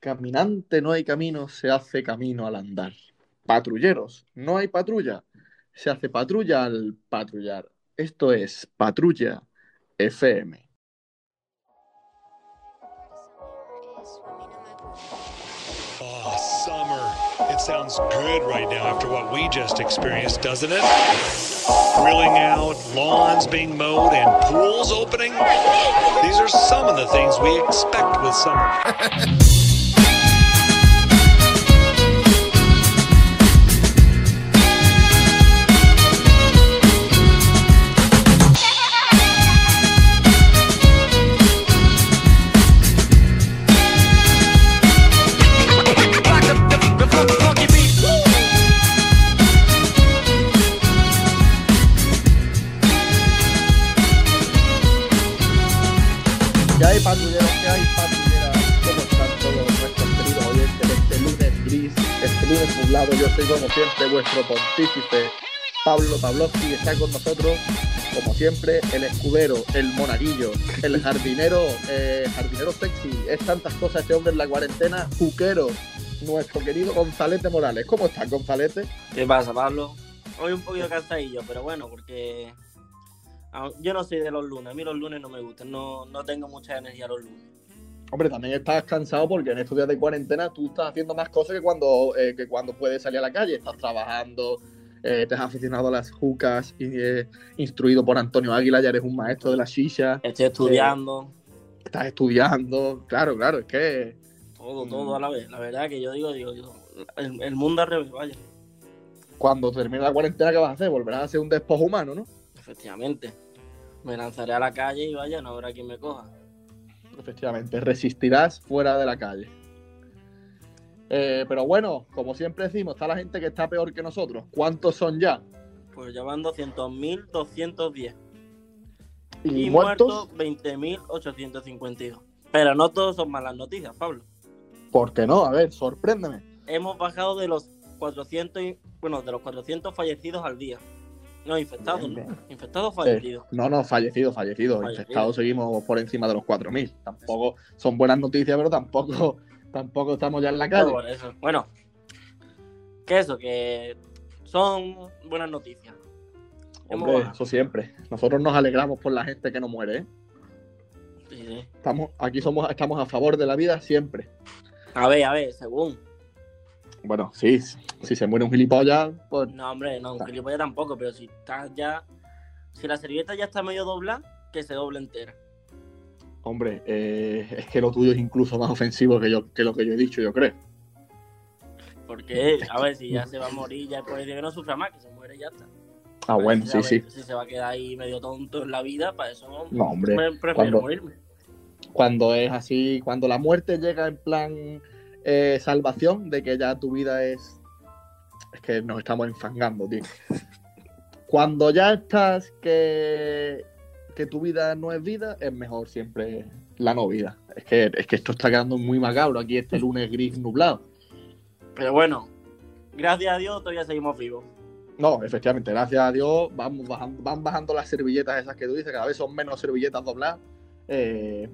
Caminante no hay camino, se hace camino al andar. Patrulleros, no hay patrulla, se hace patrulla al patrullar. Esto es Patrulla FM. Oh, summer. It sounds good right now after what we just experienced, doesn't it? Grilling out, lawns being mowed, and pools opening. These are some of the things we expect with summer. Yo soy como siempre vuestro pontífice Pablo Pavlovsky, está con nosotros como siempre el escudero, el monaguillo, el jardinero, eh, jardinero sexy, es tantas cosas este hombre en la cuarentena, juquero, nuestro querido Gonzalete Morales. ¿Cómo estás, Gonzalete? ¿Qué pasa, Pablo? Hoy un poquito cansadillo, pero bueno, porque ah, yo no soy de los lunes. A mí los lunes no me gustan, no, no tengo mucha energía los lunes. Hombre, también estás cansado porque en estos días de cuarentena tú estás haciendo más cosas que cuando, eh, que cuando puedes salir a la calle. Estás trabajando, eh, te has aficionado a las jucas, y, eh, instruido por Antonio Águila, ya eres un maestro de la shisha. Estoy estudiando, Estás estudiando. Claro, claro, es que todo, Mm. todo a la vez. La verdad que yo digo, digo, yo, el, el mundo al revés, vaya. cuando termine la cuarentena, ¿qué vas a hacer? Volverás a ser un despojo humano, ¿no? Efectivamente. Me lanzaré a la calle y vaya, no habrá quien me coja. Efectivamente, resistirás fuera de la calle. Eh, pero bueno, como siempre decimos, está la gente que está peor que nosotros. ¿Cuántos son ya? Pues ya van 200.210. ¿Y, Y, muertos? muertos 20.852. Pero no todos son malas noticias, Pablo. ¿Por qué no? A ver, sorpréndeme. Hemos bajado de los 400, y- bueno, de los 400 fallecidos al día. No, infectados, ¿no? Infectados fallecidos. No, no, fallecido, fallecido. Fallecido. Infectados seguimos por encima de los 4.000. Tampoco son buenas noticias, pero tampoco, tampoco estamos ya en la calle. eso. Bueno, que eso, que son buenas noticias. Hombre, eso siempre. Nosotros nos alegramos por la gente que no muere, ¿eh? Sí, sí. Estamos, aquí somos, estamos a favor de la vida siempre. A ver, a ver, según. Bueno, sí, si se muere un gilipollas, pues No, hombre, no, un gilipollas tampoco, pero si estás ya. Si la servilleta ya está medio doblada, que se doble entera. Hombre, eh, es que lo tuyo es incluso más ofensivo que, yo, que lo que yo he dicho, yo creo. Porque, a ver, si ya se va a morir, ya puede decir que no sufra más, que se muere y ya está. Ah, Pero bueno, si sí, sí. Si se va a quedar ahí medio tonto en la vida, para eso no. No, hombre. me prefiero cuando- morirme. Cuando es así, cuando la muerte llega en plan eh, salvación, de que ya tu vida es. Es que nos estamos enfangando, tío. Cuando ya estás que, que tu vida no es vida, es mejor siempre la no vida. Es que, es que esto está quedando muy macabro aquí este lunes gris nublado. Pero bueno, gracias a Dios todavía seguimos vivos. No, efectivamente, gracias a Dios vamos bajando, van bajando las servilletas esas que tú dices, cada vez son menos servilletas dobladas. eh,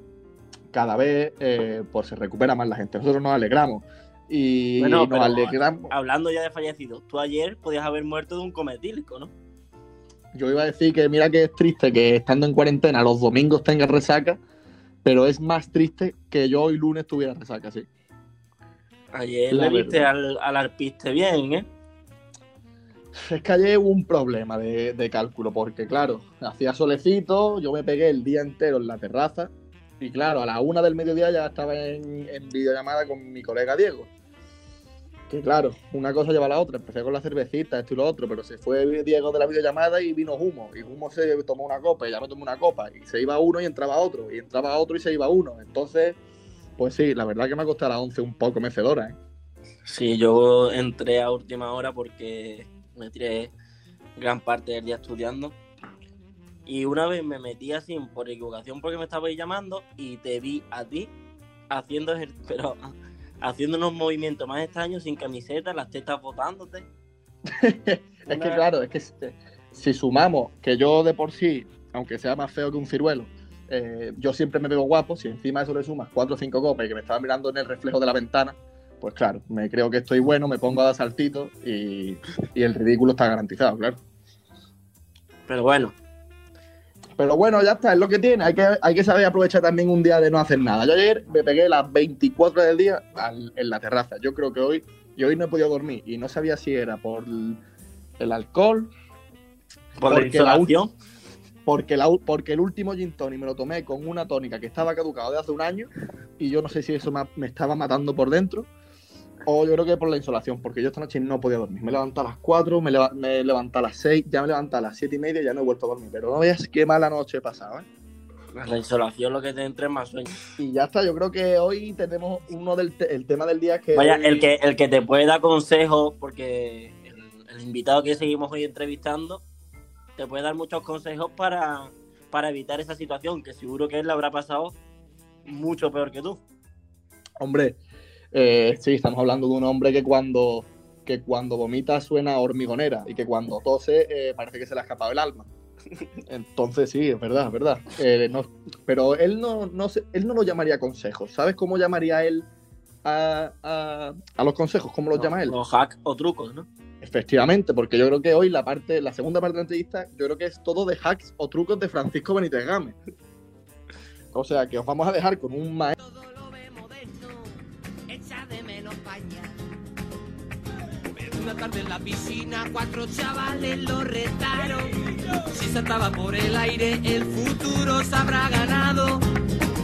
cada vez eh, pues se recupera más la gente. Nosotros nos alegramos. Y Bueno, nos alegramos. Hablando ya de fallecidos, tú ayer podías haber muerto de un cometílico, ¿no? Yo iba a decir que mira que es triste que estando en cuarentena los domingos tenga resaca, pero es más triste que yo hoy lunes tuviera resaca, sí. Ayer La le viste al, al arpiste bien, ¿eh? Es que ayer hubo un problema de, de cálculo, porque claro, hacía solecito, yo me pegué el día entero en la terraza, y claro, a la una del mediodía ya estaba en, en videollamada con mi colega Diego. Que claro, una cosa lleva a la otra, empecé con la cervecita, esto y lo otro, pero se fue Diego de la videollamada y vino humo, y humo se tomó una copa, y ya me tomé una copa, y se iba uno y entraba otro, y entraba otro y se iba uno. Entonces, pues sí, la verdad que me ha costado a las 11 un poco mecedora, ¿eh? Sí, yo entré a última hora porque me tiré gran parte del día estudiando. Y una vez me metí así por equivocación porque me estabais llamando y te vi a ti haciendo, pero, haciendo unos movimientos más extraños sin camiseta, las tetas botándote. Es que claro, es que si, si sumamos que yo de por sí, aunque sea más feo que un ciruelo, eh, yo siempre me veo guapo, si encima de eso le sumas cuatro o cinco copas y que me estaba mirando en el reflejo de la ventana, pues claro, me creo que estoy bueno, me pongo a dar saltitos y, y el ridículo está garantizado, claro. Pero bueno, Pero bueno, ya está, es lo que tiene. Hay que, hay que saber aprovechar también un día de no hacer nada. Yo ayer me pegué las 24 del día al- en la terraza. Yo creo que hoy, y hoy no he podido dormir. Y no sabía si era por el, alcohol, por la Porque la insolación. porque, la, porque el último gin tonic me lo tomé con una tónica que estaba caducado de hace un año. Y yo no sé si eso me, me estaba matando por dentro. O yo creo que por la insolación, porque yo esta noche no podía dormir. Me levanté a las 4, me, leva- me levanté a las 6, ya me levanté a las 7 y media y ya no he vuelto a dormir. Pero no veas qué mala noche he pasado, ¿eh? La insolación lo que te entre es más sueño. Y ya está, yo creo que hoy tenemos uno del te- el tema del día que. Vaya, hoy- el que, el que te puede dar consejos, porque el, el invitado que seguimos hoy entrevistando te puede dar muchos consejos para, para evitar esa situación, que seguro que él le habrá pasado mucho peor que tú. Hombre, eh, sí, estamos hablando de un hombre que cuando, que cuando vomita suena a hormigonera y que cuando tose eh, parece que se le ha escapado el alma. Entonces sí, es verdad, es verdad. Eh, no- pero él no, no, se- él no lo llamaría consejos. ¿Sabes cómo llamaría él a, a- a los consejos? ¿Cómo los llama él? Los hacks o trucos, ¿no? Efectivamente, porque yo creo que hoy la parte, la segunda parte de la entrevista, yo creo que es todo de hacks o trucos de Francisco Benítez Gámez. O sea, que os vamos a dejar con un maestro. En la piscina, cuatro chavales lo retaron. Si saltaba por el aire, el futuro se habrá ganado.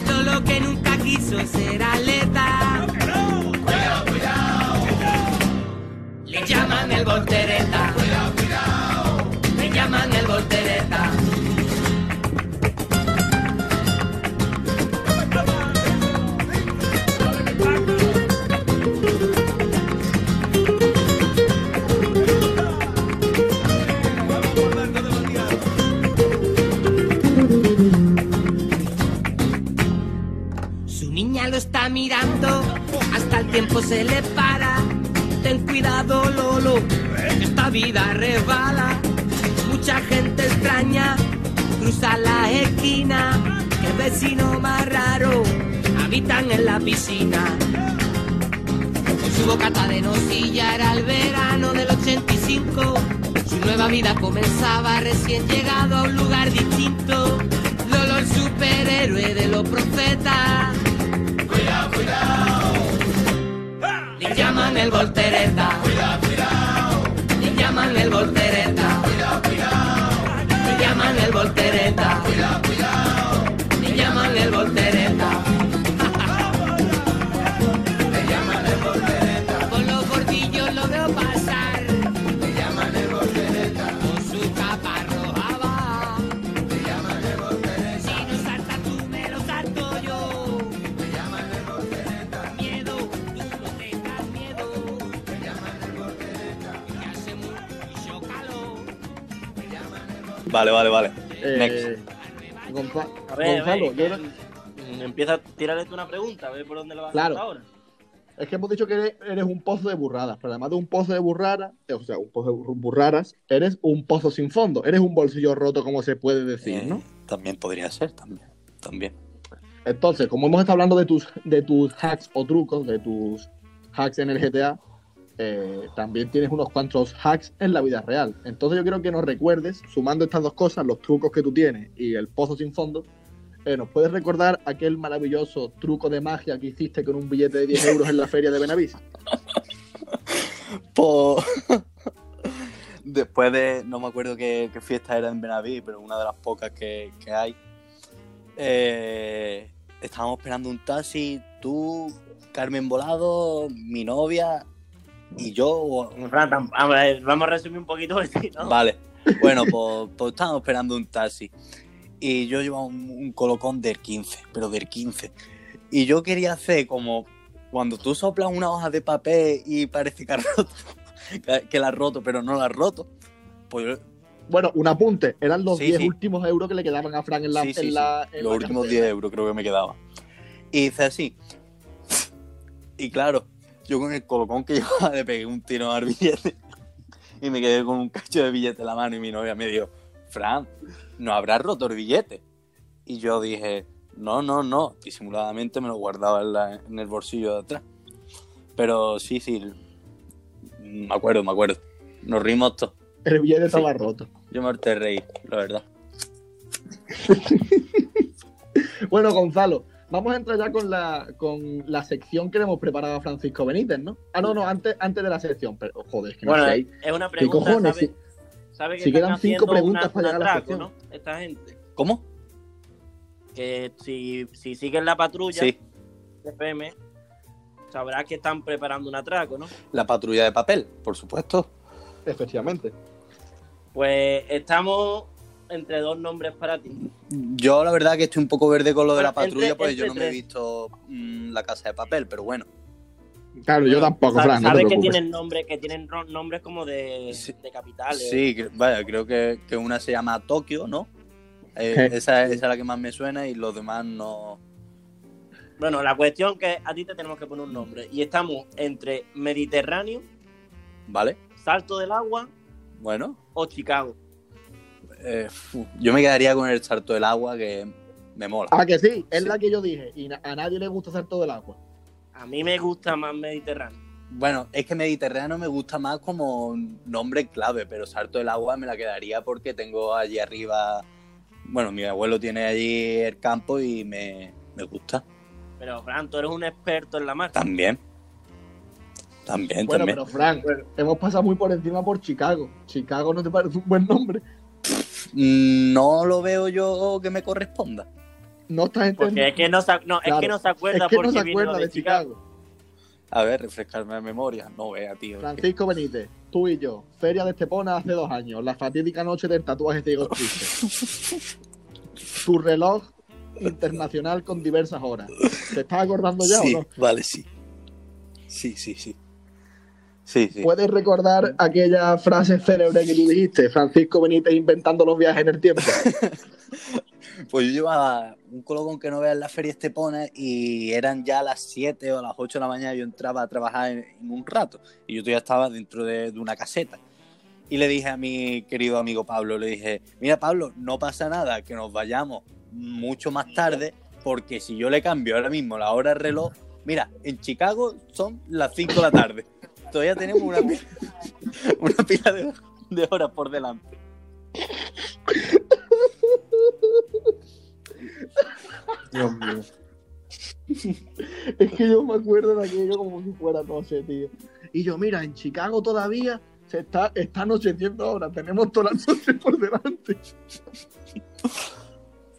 Todo lo que nunca quiso ser atleta. Cuidado, cuidado. Le llaman el voltereta. Cuidado, cuidado. Le llaman el voltereta. Está mirando, hasta el tiempo se le para. Ten cuidado, Lolo, esta vida resbala. Mucha gente extraña cruza la esquina. Que vecino más raro habitan en la piscina. Con su bocata de nocilla era el verano del 85. Su nueva vida comenzaba recién llegado a un lugar distinto. Lolo el superhéroe de los profetas. Cuidado, llaman el voltereta. Cuidado, cuidado. Le llaman el voltereta. Vale, vale, vale. Eh, Gonza- A ver, a ver, Gonzalo, yo empieza a tirarle tú una pregunta, a ver por dónde la vas Claro. a ahora. Es que hemos dicho que eres, eres un pozo de burradas, pero además de un pozo de burradas, o sea, un pozo de bur- burradas, eres un pozo sin fondo, eres un bolsillo roto, como se puede decir, Eh, ¿no? También podría ser, también. También. Entonces, como hemos estado hablando de tus, de tus hacks o trucos, de tus hacks en el GTA, eh, también tienes unos cuantos hacks en la vida real. Entonces yo quiero que nos recuerdes, sumando estas dos cosas, los trucos que tú tienes y el pozo sin fondo, eh, ¿nos puedes recordar aquel maravilloso truco de magia que hiciste con un billete de 10 euros en la feria de Benavís? Po- Después de, no me acuerdo qué, fiesta era en Benaví, pero una de las pocas que, que hay, eh, estábamos esperando un taxi, tú, Carmen Volado, mi novia y yo. Vamos a resumir un poquito si no- Vale, bueno, pues, pues estábamos esperando un taxi y yo llevaba un, un colocón del 15, pero del 15. Y yo quería hacer como cuando tú soplas una hoja de papel y parece que has roto, que- la has roto, pero no la has roto. Pues yo- Bueno, un apunte, eran los Sí, 10 sí. últimos euros que le quedaban a Frank en la... sí, sí, en sí, la- en los la últimos cartera. 10 euros creo que me quedaba. Y hice así. Y claro, yo con el colocón que llevaba le pegué un tiro al billete y me quedé con un cacho de billete en la mano y mi novia me dijo, Fran, ¿no habrás roto el billete? Y yo dije, no, no, no. Disimuladamente me lo guardaba en, la- en el bolsillo de atrás. Pero sí, sí. Me acuerdo, me acuerdo. Nos rimos todos. El billete estaba roto. Yo me harté reír, la verdad. Bueno, Gonzalo, vamos a entrar ya con la, con la sección que le hemos preparado a Francisco Benítez, ¿no? Ah, no, no, antes, antes de la sección. Pero, joder, es que no Bueno, sé. es una ¿Qué pregunta, cojones? ¿sabe, Si- sabe que si están quedan cinco preguntas una- para llegar a la sección. ¿no? Esta gente. ¿Cómo? Que si, si siguen la patrulla Sí, de FM, sabrás que están preparando un atraco, ¿no? la patrulla de papel, por supuesto. Efectivamente. Pues estamos entre dos nombres para ti. Yo la verdad que estoy un poco verde con lo de la patrulla, entre- pues yo no me he visto mm, la casa de papel, pero bueno. Claro, yo tampoco, Fran, no Sabes que tienen nombres, que tienen nombres como de, Sí. de capitales. Sí, que- vaya, creo que, que una se llama Tokio, ¿no? Eh, esa, esa es la que más me suena y los demás no. Bueno, la cuestión que a ti te tenemos que poner un nombre. Y estamos entre Mediterráneo, ¿Vale? Salto del Agua Bueno, o Chicago. Eh, yo me quedaría con el salto del agua que me mola. Ah, que sí, es Sí. la que yo dije. Y a nadie le gusta hacer todo el agua. A mí me gusta más Mediterráneo. Bueno, es que Mediterráneo me gusta más como nombre clave, pero Salto del Agua me la quedaría porque tengo allí arriba. Bueno, mi abuelo tiene allí el campo y me, me gusta. Pero, Fran, tú eres un experto en la marcha. También. También, Bueno, también. pero Fran, hemos pasado muy por encima por Chicago. Chicago no te parece un buen nombre. No lo veo yo que me corresponda. No estás Porque entendiendo. es que no se, no, es que no se acuerda Es que porque no se acuerda de Chicago. A ver, refrescarme la memoria. No vea, tío. Francisco Benítez, tú y yo, Feria de Estepona hace dos años, la fatídica noche del tatuaje ciego triste. tu reloj internacional con diversas horas. ¿Te estás acordando ya sí, o no? vale, sí. Sí, sí, sí. Sí, sí. ¿Puedes recordar aquella frase célebre que tú dijiste? Francisco Benítez inventando los viajes en el tiempo. Pues yo llevaba un colocón que no veas en la feria Estepona y eran ya las 7 o las 8 de la mañana. Yo entraba a trabajar en, en un rato y yo todavía estaba dentro de, de una caseta. Y le dije a mi querido amigo Pablo, le dije, mira Pablo, no pasa nada que nos vayamos mucho más tarde porque si yo le cambio ahora mismo la hora del reloj, mira, en Chicago son las 5 de la tarde. Todavía tenemos una, pi- una pila de, de horas por delante. Dios mío. es que yo me acuerdo de aquello como si fuera noche, tío. Y yo, mira, en Chicago todavía se está, está anocheciendo ahora. Tenemos toda la noche por delante.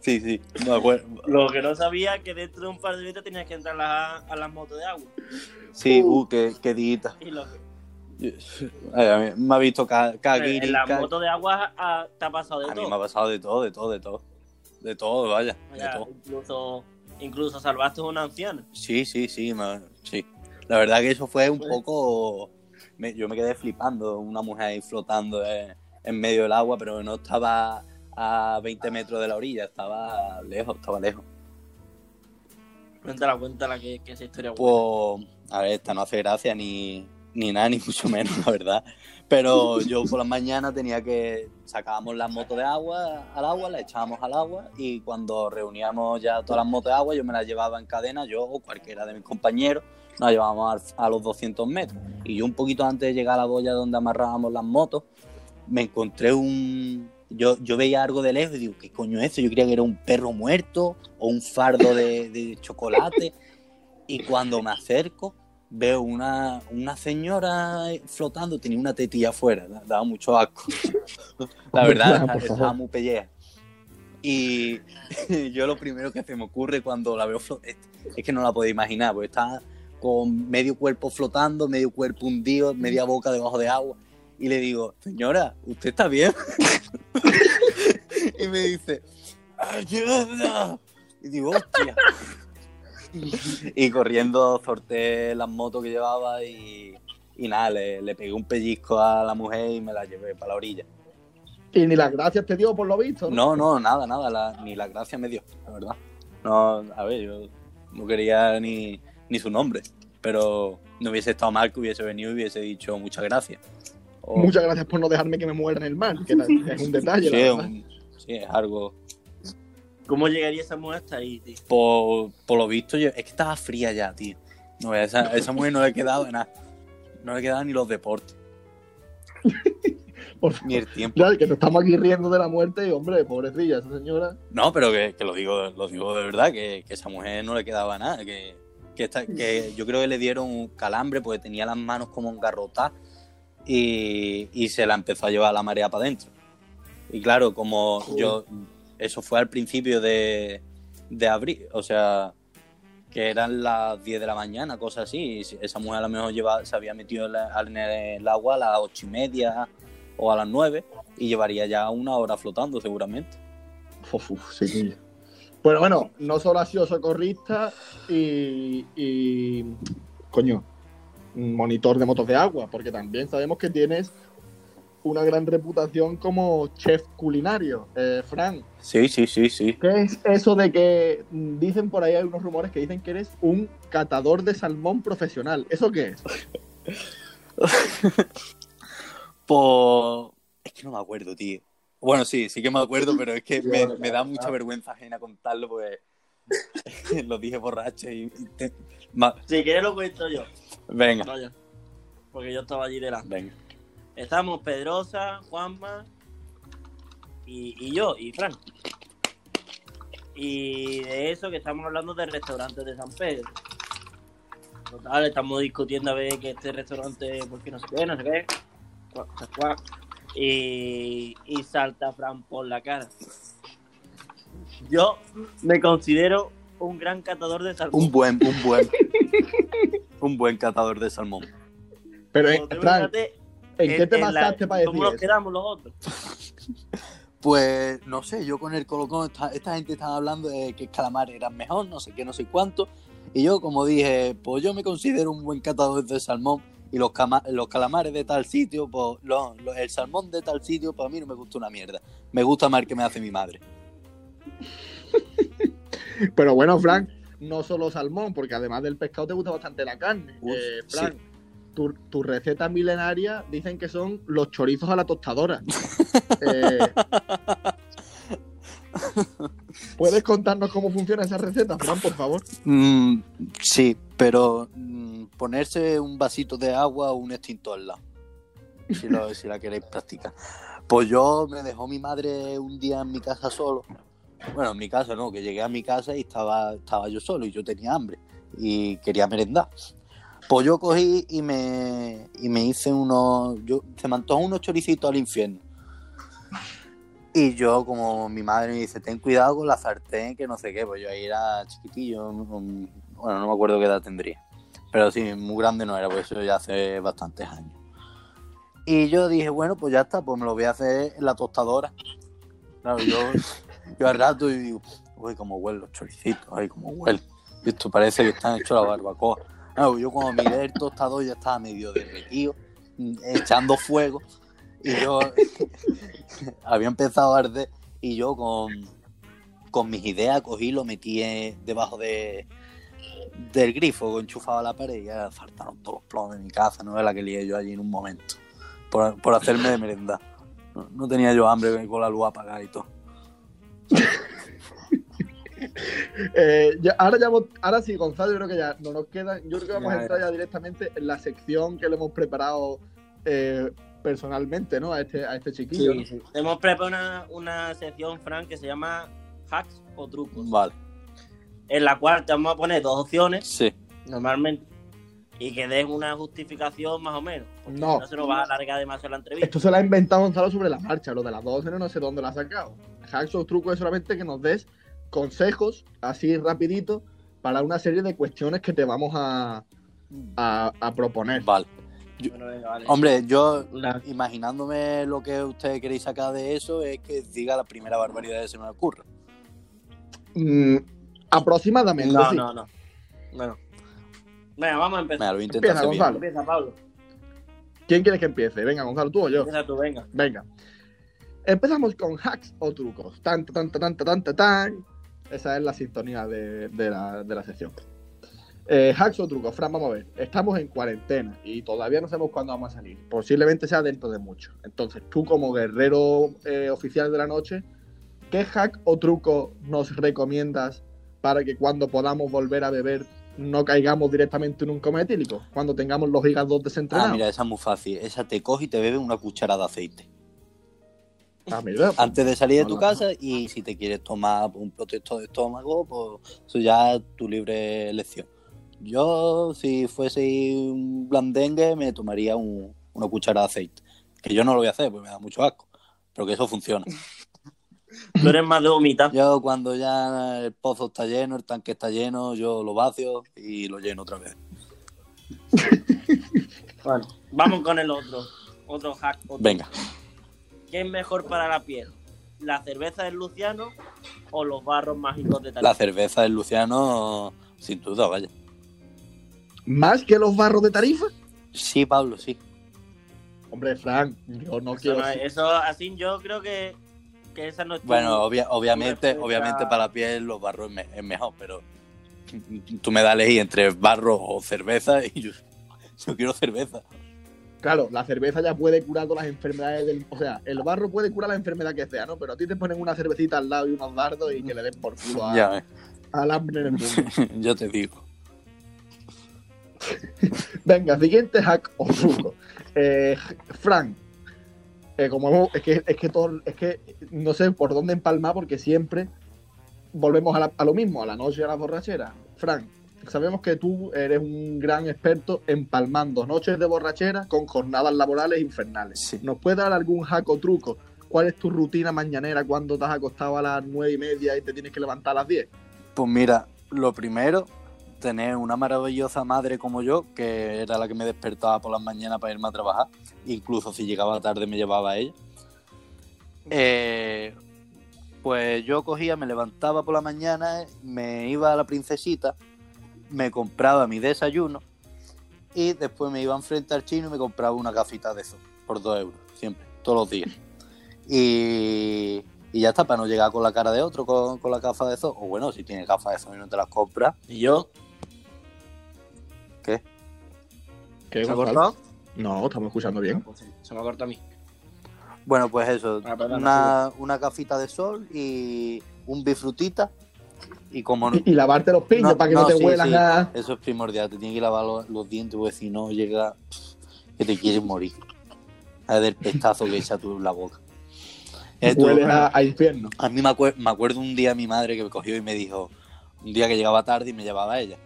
Sí, sí, me acuerdo. Lo que no sabía es que dentro de un par de minutos tenías que entrar a, a las motos de agua. Sí, uh, qué, qué dita. Y lo que- Ay, mí me ha visto ca- en ca- motos de agua ah, te ha pasado de A mí todo. me ha pasado de todo, de todo, de todo. De todo, vaya. De todo. incluso, incluso salvaste a una anciana. Sí, sí, sí, me- sí. La verdad que eso fue un Pues- poco... me- yo me quedé flipando, una mujer ahí flotando en, en medio del agua, pero no estaba a 20 metros de la orilla, estaba lejos, estaba lejos. Cuéntala, cuéntala que, que esa historia buena. Pues, a ver, esta no hace gracia ni, ni nada, ni mucho menos, la verdad. Pero yo por las mañanas tenía que sacábamos las motos de agua al agua, las echábamos al agua y cuando reuníamos ya todas las motos de agua, yo me las llevaba en cadena, yo o cualquiera de mis compañeros, nos llevábamos al- a los 200 metros. Y yo un poquito antes de llegar a la boya donde amarrábamos las motos, me encontré un... Yo, yo veía algo de lejos y digo, ¿qué coño es eso? Yo creía que era un perro muerto o un fardo de, de chocolate. Y cuando me acerco, veo una, una señora flotando, tenía una tetilla afuera, da- daba mucho asco. La verdad, estaba muy pelleja. Y yo lo primero que se me ocurre cuando la veo flotar, es, que no la puedo imaginar, porque está con medio cuerpo flotando, medio cuerpo hundido, media boca debajo de agua. Y le digo, señora, ¿usted está bien? y me dice, ¡ayuda! Y digo, hostia. y corriendo sorteé las motos que llevaba y, y nada, le, le pegué un pellizco a la mujer y me la llevé para la orilla. Y ni las gracias te dio por lo visto. No, no, nada, nada, la- ni la gracia me dio, la verdad. No, a ver, yo no quería ni, ni su nombre, pero no hubiese estado mal que hubiese venido y hubiese dicho muchas gracias. O- Muchas gracias por no dejarme que me muera en el mar, que es un detalle. sí, la es verdad. un- sí, es algo. ¿Cómo llegaría esa mujer hasta ahí, tío? Por, por lo visto, yo- es que estaba fría ya, tío. No, esa, esa mujer no le quedaba nada. No le quedaban ni los deportes, Por ni el tiempo. Ya, que nos estamos aquí riendo de la muerte y, hombre, pobrecilla, esa señora. No, pero que, que lo digo lo digo de verdad, que, que esa mujer no le quedaba nada. Que, que, esta- que yo creo que le dieron un calambre porque tenía las manos como engarrotadas y, y se la empezó a llevar la marea para adentro. Y claro, como yo, eso fue al principio de, de abril, o sea, que eran las 10 de la mañana, cosas así. Y esa mujer a lo mejor lleva, se había metido en, el agua a las ocho y media o a las 9 y llevaría ya una hora flotando seguramente. Uf, uf, sí. Bueno, bueno, no solo ha sido socorrista y, y, coño, monitor de motos de agua, porque también sabemos que tienes una gran reputación como chef culinario. Eh, Fran, Sí, sí, sí, sí. ¿qué es eso de que mm, dicen por ahí, hay unos rumores que dicen que eres un catador de salmón profesional? ¿Eso qué es? Pues. Es que no me acuerdo, tío. Bueno, sí, sí que me acuerdo, pero es que me, me da mucha vergüenza ajena contarlo, porque lo dije borracho y. y te- ma- Si quieres lo cuento yo. Venga, Vaya. Porque yo estaba allí delante. venga. Estamos Pedrosa, Juanma y, y yo, y Fran. Y de eso que estamos hablando del restaurante de San Pedro. Total, estamos discutiendo a ver que este restaurante, por qué no sé qué, no sé qué. Y, y salta Fran por la cara. Yo me considero un gran catador de salmón. Un buen, un buen. un buen catador de salmón. Pero, eh, Como tú Fran, imagínate, ¿en qué te la- basaste para decir ¿Cómo nos eso? quedamos los otros? Pues no sé, yo con el colocón, esta, esta gente estaba hablando de que calamar eran mejor, no sé qué, no sé cuánto. Y yo, como dije, pues yo me considero un buen catador de salmón. Y los, cama- los calamares de tal sitio, pues el salmón de tal sitio, para mí no me gusta una mierda. Me gusta más el que me hace mi madre. Pero bueno, Frank, no solo salmón, porque además del pescado te gusta bastante la carne. Uf, Eh, Frank, tu, tu receta milenaria dicen que son los chorizos a la tostadora. Eh, ¿Puedes contarnos cómo funciona esa receta, Fran, por favor? Mm, sí, pero mm, ponerse un vasito de agua o un extintor al lado. Si, lo- si la queréis practicar. Pues yo me dejó mi madre un día en mi casa solo. Bueno, en mi casa no, que llegué a mi casa y estaba, estaba yo solo y yo tenía hambre y quería merendar. Pues yo cogí y me, y me hice unos. Yo, se me antojó unos choricitos al infierno. Y yo, como mi madre me dice, ten cuidado con la sartén, que no sé qué, pues yo ahí era chiquitillo, bueno, no me acuerdo qué edad tendría. Pero sí, muy grande no era, pues eso ya hace bastantes años. Y yo dije, bueno, pues ya está, pues me lo voy a hacer en la tostadora. Claro, yo, yo al rato y digo, uy, cómo huelen los choricitos, ay, cómo huele. Y esto parece que están hechos la barbacoa. Claro, yo cuando miré el tostador ya estaba medio derretido, echando fuego. Y yo había empezado a arder y yo con, con mis ideas cogí lo metí eh, debajo de, del grifo enchufado a la pared y ya faltaron todos los plomes de mi casa, no es la que lié yo allí en un momento, por, por hacerme de merendar. No, no tenía yo hambre con la luz apagada y todo. Eh, ya- ahora, ya, hemos- ahora sí, Gonzalo, yo creo que ya no nos queda. Yo creo que vamos Ya, a entrar ya directamente en la sección que le hemos preparado eh, personalmente, ¿no? A este, a este chiquillo. ¿no? Hemos preparado una, una sección, Frank, que se llama hacks o trucos. Vale, En la cual te vamos a poner dos opciones, sí. normalmente, y que den una justificación más o menos. No, No se nos va a alargar demasiado la entrevista. esto se lo ha inventado Gonzalo sobre la marcha. Lo de las dos opciones no sé dónde lo ha sacado. Hacks o trucos es solamente que nos des consejos, así rapidito, para una serie de cuestiones que te vamos a, a, a proponer. Vale. Bueno, venga, vale. Hombre, yo La- imaginándome lo que ustedes queréis sacar de eso es que diga la primera barbaridad que se me ocurra. Mm, aproximadamente, No, sí. no, no. Bueno. Venga, vamos a empezar. Venga, Empieza, hacer bien. Gonzalo. Empieza, Pablo. ¿Quién quieres que empiece? Venga, Gonzalo, tú o yo. Empieza tú, venga. Venga. Empezamos con hacks o trucos. Tan, tan, tan, tan, tan, tan, tan. Esa es la sintonía de, de la, de la sección. Eh, hacks o trucos. Fran, vamos a ver. Estamos en cuarentena y todavía no sabemos cuándo vamos a salir. Posiblemente sea dentro de mucho. Entonces, tú como guerrero eh, oficial de la noche, ¿qué hack o truco nos recomiendas para que cuando podamos volver a beber no caigamos directamente en un coma etílico? Cuando tengamos los hígados Ah, desentrenados. mira, esa es muy fácil. Esa te coge y te bebe una cucharada de aceite. Ah, mira, pues, Antes de salir de tu casa y si te quieres tomar un protector de estómago, pues eso ya es tu libre elección. Yo, si fuese un blandengue, me tomaría un- una cucharada de aceite. Que yo no lo voy a hacer, porque me da mucho asco. Pero que eso funciona. Tú eres más de vomitar. Yo cuando ya el pozo está lleno, el tanque está lleno, yo lo vacio y lo lleno otra vez. Bueno, vamos con el otro. Otro hack. otro. Venga, ¿Qué es mejor para la piel? ¿La cerveza del Luciano o los barros mágicos de la Tarifa? cerveza del Luciano, sin duda, vaya. ¿Más que los barros de tarifa? Sí, Pablo, sí. Hombre, Frank, yo no Eso, quiero. no eso así yo creo que, que esa no es tu- Bueno, obvia- obviamente, respuesta- obviamente para la piel los barros es, me- es mejor, pero tú me das a elegir entre barro o cerveza y yo, yo quiero cerveza. Claro, la cerveza ya puede curar todas las enfermedades del. O sea, el barro puede curar la enfermedad que sea, ¿no? Pero a ti te ponen una cervecita al lado y unos dardos y que le den por culo a- Ya ves, al hambre en el mundo. yo te digo. Venga, siguiente hack o truco. Eh, Frank, eh, como hemos- es que es que todo, es que no sé por dónde empalmar porque siempre volvemos a, la- a lo mismo, a la noche y a la borrachera. Frank, sabemos que tú eres un gran experto empalmando noches de borrachera con jornadas laborales infernales. Sí. ¿Nos puedes dar algún hack o truco? ¿Cuál es tu rutina mañanera cuando te has acostado a las nueve y media y te tienes que levantar a las 10? Pues mira, lo primero, tener una maravillosa madre como yo, que era la que me despertaba por las mañanas para irme a trabajar. Incluso si llegaba tarde me llevaba a ella. Eh, pues yo cogía, me levantaba por la mañana, me iba a la princesita, me compraba mi desayuno y después me iba enfrente al chino y me compraba una gafita de eso por dos euros, siempre, todos los días. Y, y ya está, para no llegar con la cara de otro con, con la gafa de eso. O bueno, si tienes gafas de eso y no te las compras, ¿Y yo? ¿qué? ¿Qué, ¿Se ha cortado? No, estamos escuchando bien. Pues sí, Se me ha cortado a mí. Bueno, pues eso, Ah, una, una gafita de sol y un bifrutita. Y como no, Y, y lavarte los piños No, para que no, no, te sí, huelan sí. a. eso es primordial, te tienes que lavar los, los dientes porque si no llega que te quieres morir. A del pestazo que echa tú en la boca. Esto- a, a infierno. A mí me, acuer- me acuerdo un día mi madre que me cogió y me dijo, un día que llegaba tarde y me llevaba a ella,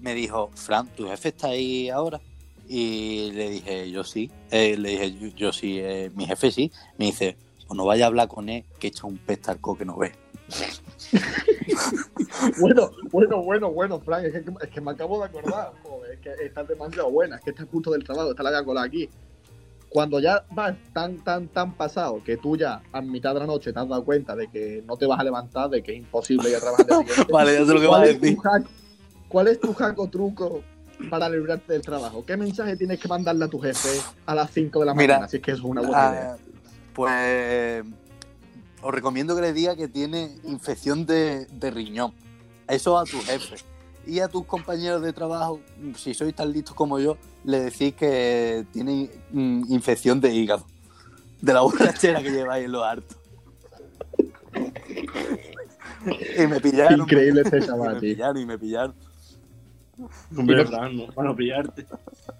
me dijo, Fran, ¿tu jefe está ahí ahora? Y le dije, yo sí. Eh, le dije, yo, yo sí, eh, mi jefe sí. Me dice, pues no vaya a hablar con él, que echa un pestarco que no ve. Bueno, bueno, bueno, bueno, Frank, es que, es que me acabo de acordar. Joder, es que está demasiado buena, es que está a punto del trabajo, está la voy a aquí. Cuando ya vas tan, tan, tan pasado que tú ya a mitad de la noche te has dado cuenta de que no te vas a levantar, de que es imposible ir a trabajar el día siguiente, Vale, ya sé lo que vas ¿cuál, a decir. hack, ¿Cuál es tu hack o truco para librarte del trabajo? ¿Qué mensaje tienes que mandarle a tu jefe a las 5 de la Mira, mañana? Si es que eso es una buena idea. Ah, pues os recomiendo que le diga que tiene infección de, de riñón. Eso a tu jefe. Y a tus compañeros de trabajo, si sois tan listos como yo, le decís que tiene mm, infección de hígado. De la borrachera que lleváis en los hartos. y me pillaron. Increíble y chaval, me tío. pillaron y me pillaron. Hombre, no van a pillarte.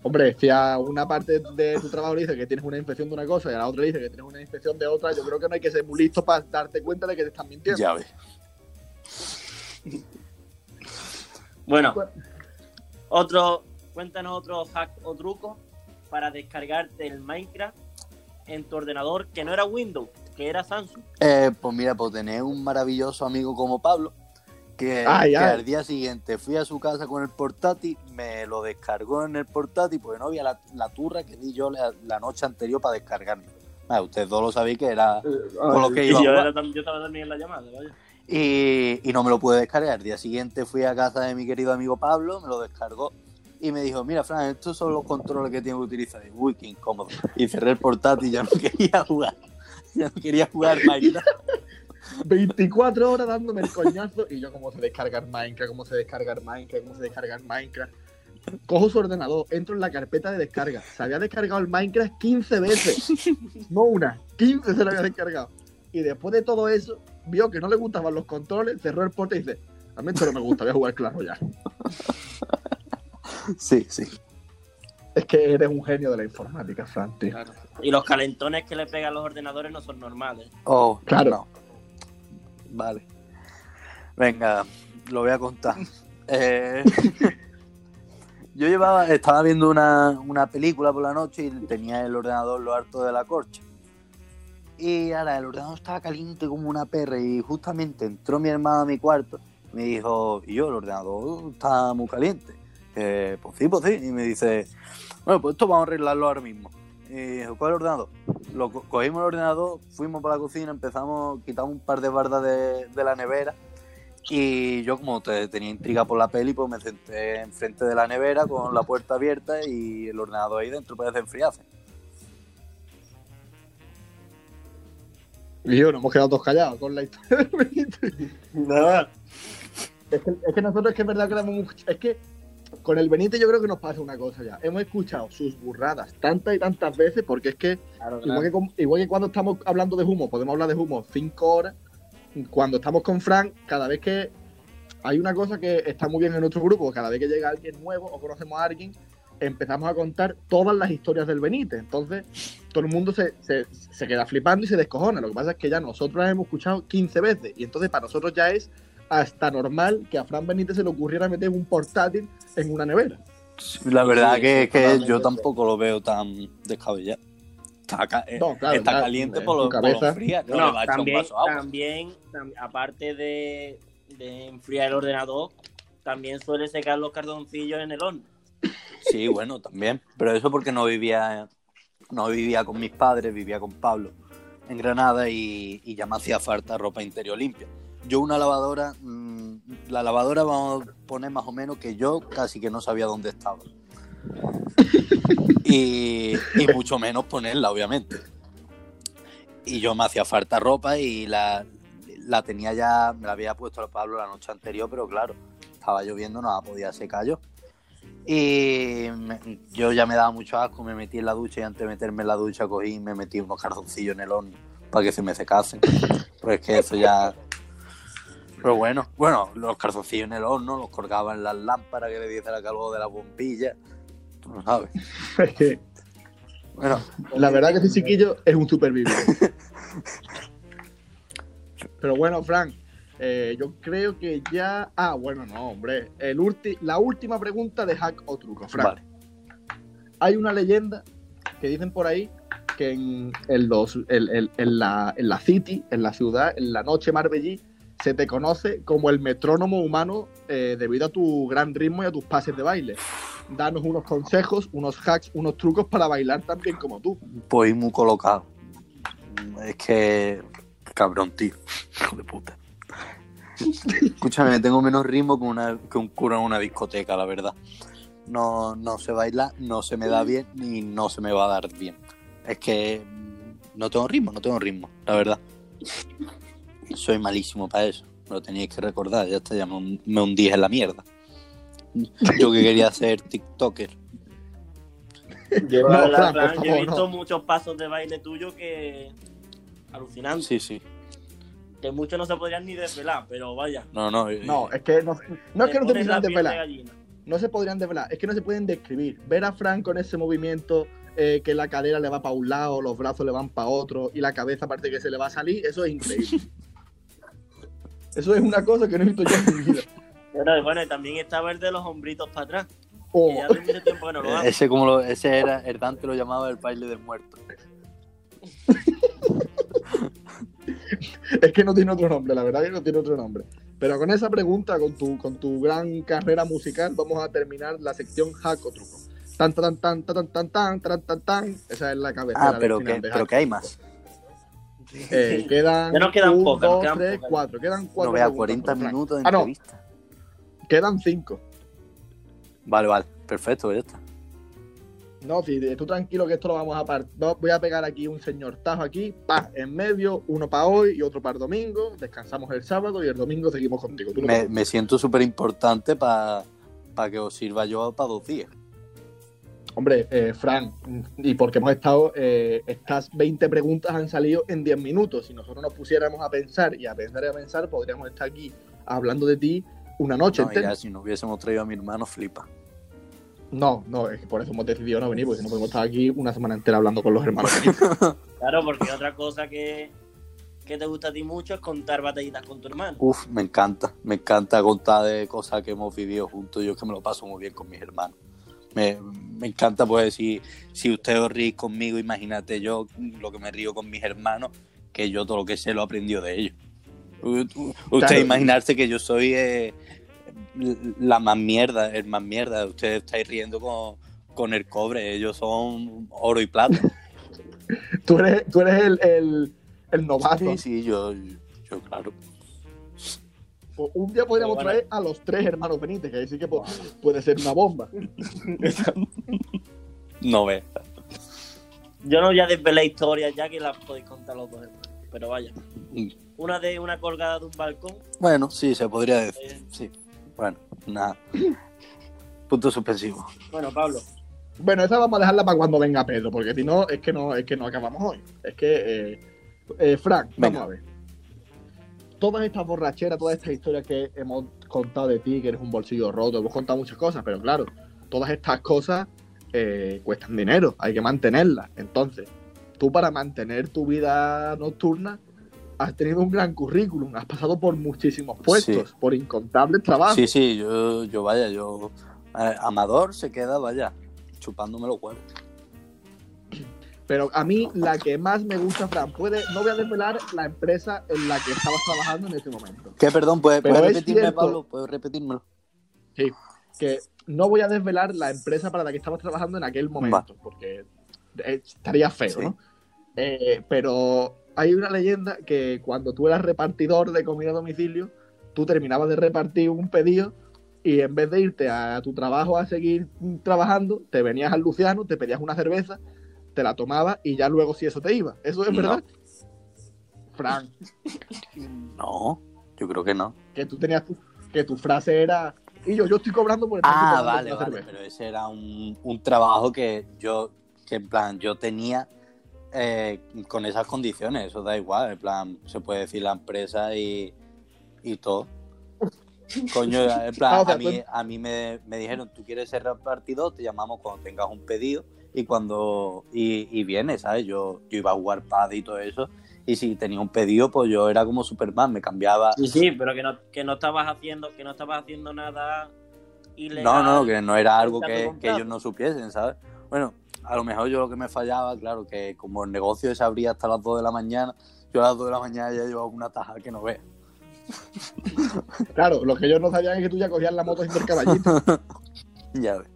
Hombre, si a una parte de tu trabajo le dice que tienes una infección de una cosa y a la otra le dice que tienes una infección de otra, yo creo que no hay que ser muy listo para darte cuenta de que te están mintiendo. Ya ves. Bueno, otro, cuéntanos otro hack o truco para descargarte el Minecraft en tu ordenador que no era Windows, que era Samsung. Eh, pues mira, pues tener un maravilloso amigo como Pablo, que, Ay, que ay. al día siguiente fui a su casa con el portátil, me lo descargó en el portátil, porque no había la, la turra que di yo la, la noche anterior para descargarme. Ah, ustedes dos lo sabéis que era... Con lo que iba a yo, jugar. era tam- yo estaba también en la llamada, vaya. Y, y no me lo pude descargar. El día siguiente fui a casa de mi querido amigo Pablo, me lo descargó y me dijo, mira, Fran, estos son los controles que tengo que utilizar. Y, Uy, qué incómodo. Y cerré el portátil y ya no quería jugar. Ya no quería jugar Minecraft. 24 horas dándome el coñazo y yo cómo se descarga el Minecraft, cómo se descarga el Minecraft, cómo se descarga el Minecraft. Cojo su ordenador, entro en la carpeta de descarga. Se había descargado el Minecraft 15 veces. No una, 15 se lo había descargado. y después de todo eso, vio que no le gustaban los controles, cerró el porte y dice, a mí esto no me gusta, voy a jugar Clash Royale. Sí, sí. Es que eres un genio de la informática, Fran, tío. Claro. Y los calentones que le pegan a los ordenadores no son normales. Oh, Claro. no. Vale. Venga, lo voy a contar. Eh, yo llevaba, estaba viendo una, una película por la noche y tenía el ordenador lo harto de la corcha. Y ahora el ordenador estaba caliente como una perra y justamente entró mi hermano a mi cuarto y me dijo, y yo, el ordenador está muy caliente. Eh, pues sí, pues sí. Y me dice, bueno, pues esto vamos a arreglarlo ahora mismo. Y dijo, ¿cuál ordenador? Lo co- cogimos el ordenador, fuimos para la cocina, empezamos, quitamos un par de bardas de, la nevera y yo como te- tenía intriga por la peli, pues me senté enfrente de la nevera con la puerta abierta y el ordenador ahí dentro para enfriarse. Y yo, nos hemos quedado todos callados con la historia del Benítez. Nada. Es que, es que nosotros es que es verdad que éramos mucho- Es que con el Benítez yo creo que nos pasa una cosa ya. Hemos escuchado sus burradas tantas y tantas veces porque es que Claro, igual que, igual que cuando estamos hablando de humo, podemos hablar de humo cinco horas. Cuando estamos con Frank, cada vez que hay una cosa que está muy bien en nuestro grupo, cada vez que llega alguien nuevo o conocemos a alguien, empezamos a contar todas las historias del Benítez. Entonces, todo el mundo se, se- se queda flipando y se descojona. Lo que pasa es que ya nosotros las hemos escuchado 15 veces y entonces para nosotros ya es hasta normal que a Fran Benítez se le ocurriera meter un portátil en una nevera. La verdad Sí, que, que yo tampoco lo veo tan descabellado. Está, ca- eh, No, claro, está claro, caliente en por lo, por cabeza. lo fría, no Bueno, le va a echar un también, vaso también, tam- aparte de, de enfriar el ordenador, también suele secar los cardoncillos en el horno. Sí, bueno, también. Pero eso porque no vivía, no vivía con mis padres, vivía con Pablo en Granada y, ya me hacía falta ropa interior limpia. Yo una lavadora, mm, la lavadora vamos a poner más o menos que yo casi que no sabía dónde estaba. Y, mucho menos ponerla, obviamente. Y yo me hacía falta ropa y la, la tenía ya, me la había puesto a Pablo la noche anterior, pero claro, estaba lloviendo, no podía secar yo. Y yo ya me daba mucho asco, me metí en la ducha y antes de meterme en la ducha cogí y me metí unos calzoncillos en el horno para que se me secasen. Pues es que eso ya... Pero bueno, bueno, los calzoncillos en el horno, los colgaba en las lámparas que le diese la calor de la bombilla. Tú no sabes. Es que Bueno, la verdad que ese chiquillo es un superviviente. Pero bueno, Frank, eh, yo creo que ya. Ah, bueno, no, hombre. El ulti... La última pregunta de hack o truco, Frank. vale. Hay una leyenda que dicen por ahí que en, en los, en, en- en la, en la city, en la ciudad, en la noche marbellí, se te conoce como el metrónomo humano eh, debido a tu gran ritmo y a tus pases de baile. Danos unos consejos, unos hacks, unos trucos para bailar tan bien como tú. Pues muy colocado. Es que. Cabrón, tío. Hijo de puta. Escúchame, tengo menos ritmo que, una, que un cura en una discoteca, la verdad. No, no sé bailar, no se me da bien y no se me va a dar bien. Es que mm, no tengo ritmo, no tengo ritmo, la verdad. Soy malísimo para eso. Lo teníais que recordar, ya está, ya me, me hundí en la mierda. Yo que quería ser TikToker. Yo, No, la- Fran, la- por yo he visto no. muchos pasos de baile tuyos que. alucinante. Sí, sí. Que muchos no se podrían ni desvelar, pero vaya. No, no. No, es que no, no es que no se podrían de desvelar. No se podrían desvelar, es que no se pueden describir. Ver a Frank con ese movimiento eh, que la cadera le va para un lado, los brazos le van para otro y la cabeza aparte que se le va a salir, eso es increíble. Eso es una cosa que no he visto yo en mi vida. Pero bueno, y también estaba el de los hombritos para atrás. O- Que ya hace mucho tiempo que no lo Eh, hago. Ese como lo, ese era, el Dante lo llamaba el baile del muerto. es que no tiene otro nombre, la verdad que no tiene otro nombre. Pero con esa pregunta, con tu, con tu gran carrera musical, vamos a terminar la sección hack o truco. Tan tan tan tan tan tan tan tan tan tan. Esa es la cabecera. Ah, pero final que, de pero que hay más. Eh, quedan Ya nos quedan un, pocas, nos dos, quedan tres, pocas. cuatro. Quedan cuatro. No vea preguntas 40 por Frank. minutos de Ah, no, entrevista. quedan cinco. Vale, vale. Perfecto, ya está. No, si tú tranquilo que esto lo vamos a par. voy a pegar aquí un señor tajo aquí, pa, en medio, uno para hoy y otro para el domingo. Descansamos el sábado y el domingo seguimos contigo. Tú Me, siento súper importante para que os sirva yo para dos días. Hombre, eh, Fran, y porque hemos estado, eh, estas 20 preguntas han salido en 10 minutos. Si nosotros nos pusiéramos a pensar y a pensar y a pensar, podríamos estar aquí hablando de ti una noche No, ya si no hubiésemos traído a mi hermano, flipa. No, no, es que por eso hemos decidido no venir, porque si no podemos estar aquí una semana entera hablando con los hermanos. Claro, porque otra cosa que, que te gusta a ti mucho es contar batallitas con tu hermano. Uf, me encanta. Me encanta contar de cosas que hemos vivido juntos. Yo es que me lo paso muy bien con mis hermanos. Me, me encanta, pues, si, si usted os ríe conmigo, imagínate yo lo que me río con mis hermanos, que yo todo lo que sé lo he aprendido de ellos. U- u- Usted Claro. imaginarse que yo soy eh, la más mierda, el más mierda. Ustedes estáis riendo con, con el cobre, ellos son oro y plata. tú eres, tú eres el, el, el novato. Sí, sí, yo, yo claro. Pues un día podríamos bueno. traer a los tres hermanos Benítez, que ahí sí que pu- puede ser una bomba. No ve. Yo no voy a desvelar historias ya que las podéis contar los dos hermanos. Pero vaya. Mm. Una de una colgada de un balcón. Bueno, sí, se podría decir. eh, Sí. Bueno, nada. Punto suspensivo. bueno, Pablo. Bueno, esa vamos a dejarla para cuando venga Pedro, porque si no, es que no, es que no acabamos hoy. Es que, eh, eh, Frank, Venga. vamos a ver. Todas estas borracheras, todas estas historias que hemos contado de ti, que eres un bolsillo roto, hemos contado muchas cosas, pero claro, todas estas cosas eh, cuestan dinero, hay que mantenerlas. Entonces, tú para mantener tu vida nocturna has tenido un gran currículum, has pasado por muchísimos puestos, por incontables trabajos. Sí, sí, yo, yo vaya, yo. eh, Amador se queda, vaya, chupándome los huevos. Pero a mí la que más me gusta, Fran, puede, no voy a desvelar la empresa en la que estabas trabajando en ese momento. ¿Qué, perdón? ¿Puedes, repetirme, cierto. Pablo? ¿Puedes repetírmelo? Que no voy a desvelar la empresa para la que estabas trabajando en aquel momento, porque eh, estaría feo, Sí. ¿no? Eh, pero hay una leyenda que cuando tú eras repartidor de comida a domicilio, tú terminabas de repartir un pedido y en vez de irte a tu trabajo a seguir trabajando, te venías al Luciano, te pedías una cerveza, te la tomabas y ya luego si eso te iba. ¿Eso es No. verdad? Fran, No, yo creo que no. que tú tenías tu, que tu frase era y yo, yo estoy cobrando por estar Ah, vale, vale, cerveza". pero ese era un, un trabajo que yo, que en plan, yo tenía eh, con esas condiciones, eso da igual, en plan, se puede decir la empresa y, y todo. Coño, en plan, a mí, a mí me, me dijeron, tú quieres ser repartidor, te llamamos cuando tengas un pedido y cuando, y, y vienes, ¿sabes? Yo, yo iba a jugar pad y todo eso, y si tenía un pedido, pues yo era como Superman, me cambiaba, Sí, sí, pero que no, que no estabas haciendo, que no estabas haciendo nada ilegal. No, no, que no era algo que, que ellos no supiesen, ¿sabes? Bueno, a lo mejor yo lo que me fallaba, claro, que como el negocio se abría hasta las 2 de la mañana, yo a las 2 de la mañana ya llevaba una taja que no veas. Claro, lo que ellos no sabían es que tú ya cogías la moto sin el caballito, Ya ves.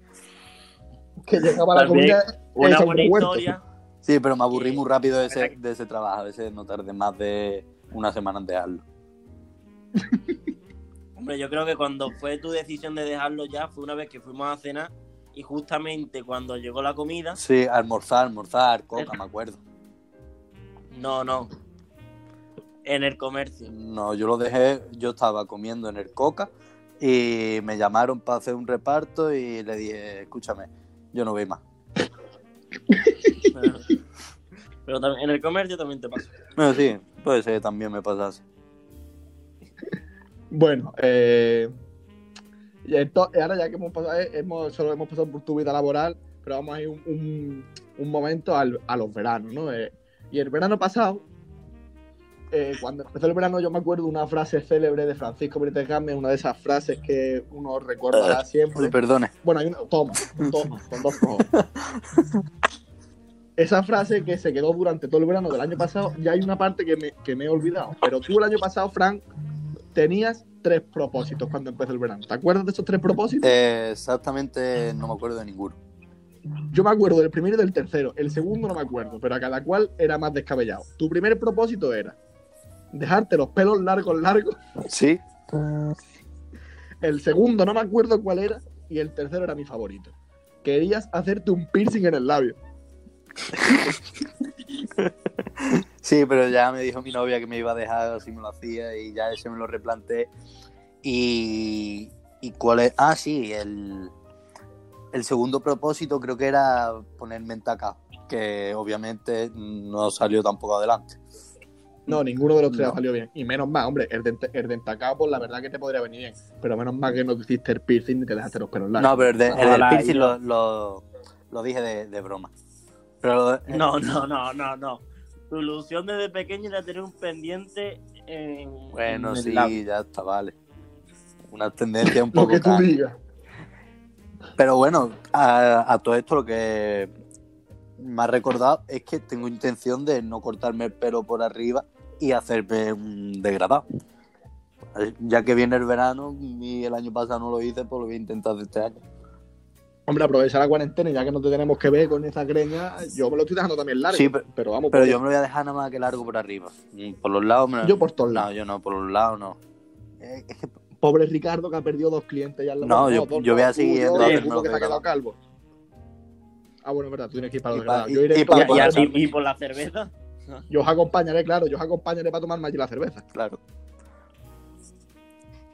que llegaba la comida Una buena huerto. historia. Sí, pero me aburrí muy rápido de ese, de ese trabajo. A veces no tardé más de una semana en dejarlo. Hombre, yo creo que cuando fue tu decisión de dejarlo ya, fue una vez que fuimos a cenar y justamente cuando llegó la comida, Sí, almorzar, almorzar, coca, me acuerdo. no, no. En el comercio. No, yo lo dejé, yo estaba comiendo en el coca y me llamaron para hacer un reparto y le dije, escúchame, yo no voy más. Pero, pero también, en el comercio también te pasa. Bueno, sí, puede ser que también me pasase. Bueno, eh, y ento- ahora ya que hemos pasado, eh, hemos, solo hemos pasado por tu vida laboral, pero vamos a ir un, un- un momento al- a los veranos, ¿no? Eh, y el verano pasado, eh, cuando empezó el verano, yo me acuerdo de una frase célebre de Francisco Benítez Gámez, una de esas frases que uno recuerda siempre. Uy, perdone. Bueno, hay una. Toma, toma, con dos cojones. Esa frase que se quedó durante todo el verano del año pasado, ya hay una parte que me, que me he olvidado. Pero tú el año pasado, Frank, tenías tres propósitos cuando empezó el verano. ¿Te acuerdas de esos tres propósitos? Eh, exactamente no me acuerdo de ninguno. Yo me acuerdo del primero y del tercero. El segundo no me acuerdo, pero a cada cual era más descabellado. Tu primer propósito era dejarte los pelos largos, largos. Sí. El segundo no me acuerdo cuál era. Y el tercero era mi favorito. Querías hacerte un piercing en el labio. Sí, pero ya me dijo mi novia que me iba a dejar si me lo hacía y ya ese me lo replanté. Y, y cuál es. Ah, sí, el. el segundo propósito creo que era ponerme en taca, que obviamente no salió tampoco adelante. No, ninguno de los tres No. ha salido bien. Y menos mal, hombre, el de, el de entacado, pues la verdad que te podría venir bien. Pero menos mal que no te hiciste el piercing ni te dejaste los pelos largos. No, pero el, de- el piercing lo, lo, lo dije de, de broma. Pero eh, No, no, no, no, no. Tu ilusión desde pequeño era tener un pendiente en. bueno, en sí, ya está, vale. Una tendencia un Lo poco que tú cara. digas. Pero bueno, a, a todo esto lo que me ha recordado es que tengo intención de no cortarme el pelo por arriba y hacerme un degradado. Ya que viene el verano y el año pasado no lo hice, pues lo voy a intentar este año. Hombre, aprovecha la cuarentena y ya que no te tenemos que ver con esa greña, yo me lo estoy dejando también largo. Sí, pero- pero vamos, Pero yo me lo voy a dejar nada más que largo por arriba. Mm, Por los lados me lo- yo por todos No, lados. yo no, por los lados no. Eh, Es que Pobre Ricardo que ha perdido dos clientes ya. en la- No, yo- yo voy a seguir yo, yendo y los que se ha quedado calvo. Ah, bueno, es verdad, tú tienes que ir para los Y y- Yo, iré y Y, para y y por la cerveza. Yo os acompañaré, claro, yo os acompañaré para tomarme allí la cerveza. claro.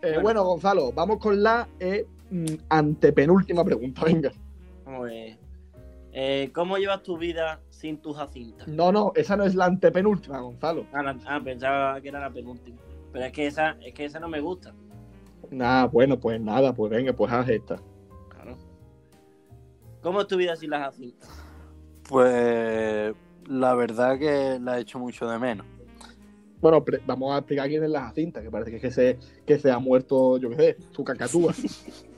Eh, Bueno. bueno. Gonzalo, vamos con la eh, antepenúltima pregunta, venga. Eh, ¿Cómo llevas tu vida sin tu Jacinta? No, no, esa no es la antepenúltima, Gonzalo. Ah, la- ah, pensaba que era la penúltima. Pero es que esa, es que esa no me gusta. Nada, bueno, pues nada, pues venga, pues haz esta. Claro. ¿Cómo es tu vida sin la Jacinta? Pues la verdad que la he hecho mucho de menos. Bueno, vamos a explicar quién es la Jacinta, que parece que, es que, se, que se ha muerto, yo qué sé, su cacatúa.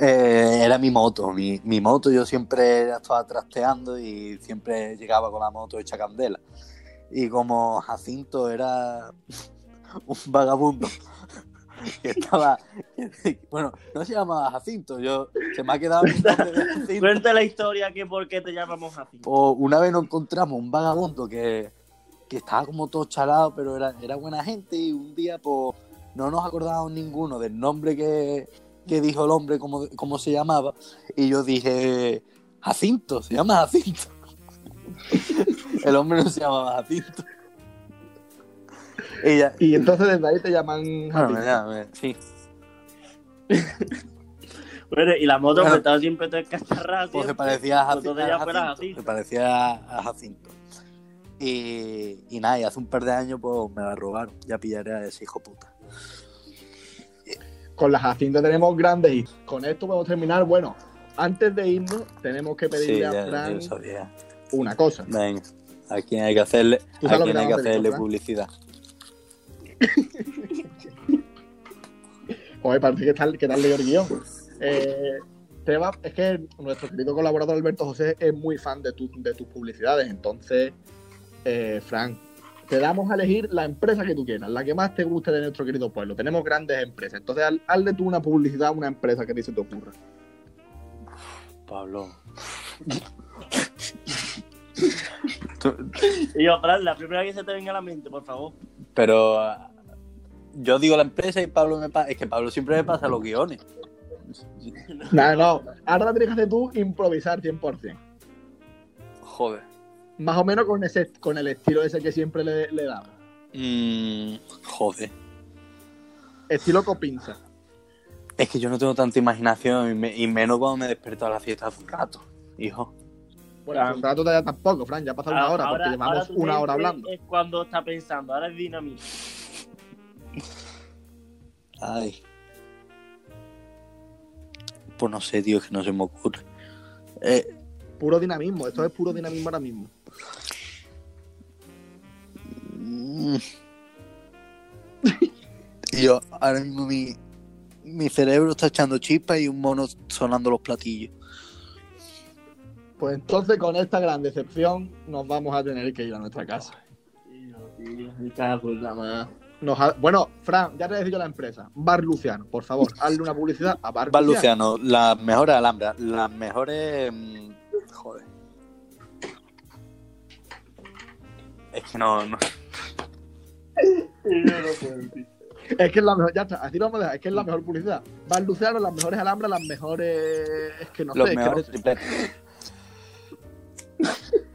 Eh, era mi moto, mi, mi moto yo siempre estaba trasteando y siempre llegaba con la moto hecha candela. Y como Jacinto era un vagabundo que estaba, bueno, no se llamaba Jacinto, yo se me ha quedado Jacinto. Cuenta la historia que por qué te llamamos Jacinta. Pues una vez nos encontramos un vagabundo que, que estaba como todo chalado, pero era, era buena gente y un día pues no nos acordábamos ninguno del nombre que, que dijo el hombre, cómo, cómo se llamaba, y yo dije, Jacinto, se llama Jacinto. el hombre no se llamaba Jacinto. Y ya, Y entonces desde ahí te llaman bueno, Jacinta. ya, me- sí. Bueno, y la moto Bueno. pues, estaba siempre todo escacharrada. Pues se siempre. parecía a Pues Jacinto. Jacinto, Jacinto. Se parecía a Jacinto. Y, y nada, y hace un par de años pues me la robaron. Ya pillaré a ese hijo puta. Con la Jacinta tenemos grandes y con esto podemos terminar. Bueno, antes de irnos, tenemos que pedirle Sí, a Fran una cosa. Venga, a quién hay que hacerle, ¿Tú a hay que hacerle publicidad. Joder, parece que tal, que tal leído el guion. Eh, va- es que nuestro querido colaborador Alberto José es muy fan de, tu- de tus publicidades. Entonces, eh, Fran, te damos a elegir la empresa que tú quieras, la que más te guste de nuestro querido pueblo. Tenemos grandes empresas. Entonces, haz- hazle tú una publicidad a una empresa que a ti se te ocurra. Pablo. Y yo, Fran, la primera que se te venga a la mente, por favor. Pero ah, yo digo la empresa y Pablo me pasa. Es que Pablo siempre me pasa los guiones. No, no. Ahora tienes que hacer tú improvisar 100%. Joder. Más o menos con ese con el estilo ese que siempre le, le damos. Mm, joder. Estilo copinza. Es que yo no tengo tanta imaginación y, me- y menos cuando me despierto a la fiesta hace un rato, hijo. Bueno, Fran. un rato todavía tampoco, Fran. Ya ha pasado una Ahora- hora ahora- porque ahora llevamos una hora hablando. Es cuando está pensando, ahora es dinamita. Ay. Pues no sé, tío, que no se me ocurre. Eh, Puro dinamismo. Esto es puro dinamismo ahora mismo. Mm. yo, ahora mismo mi, mi cerebro está echando chispas y un mono sonando los platillos. Pues entonces con esta gran decepción nos vamos a tener que ir a nuestra casa. Nos ha- Bueno, Fran, ya te he dicho la empresa. Bar Luciano, por favor, hazle una publicidad a Bar, Bar Luciano. Luciano, las mejores alhambras, las mejores. mm, Joder. Es que no, no. Es que es la mejor, ya está, así lo vamos a dejar, es que es la mejor publicidad. Bar Luciano, las mejores alhambras, las mejores. Es que no los sé, es que mejores no sé. tripletes.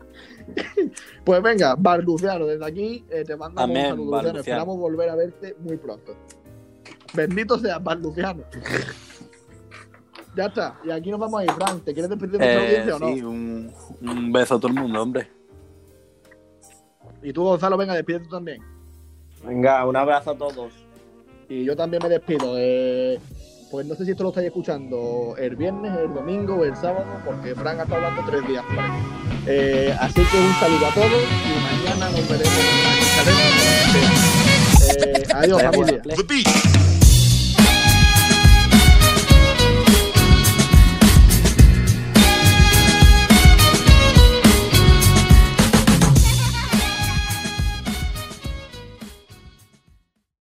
Pues venga, Bar Luciano, desde aquí eh, te mandamos Amén, un saludo, Bar Luciano. Esperamos volver a verte muy pronto. Bendito sea Bar Luciano. ya está. Y aquí nos vamos a ir, Frank. ¿Te quieres despedir de nuestra Eh, audiencia o no? sí, un, un beso a todo el mundo, hombre. Y tú, Gonzalo, venga, despídete tú también. Venga, un abrazo a todos. Y yo también me despido. eh, pues no sé si esto lo estáis escuchando el viernes, el domingo o el sábado, porque Frank ha estado hablando tres días. Eh, así que un saludo a todos y mañana nos veremos. nos escucharemos. Eh, adiós, familia.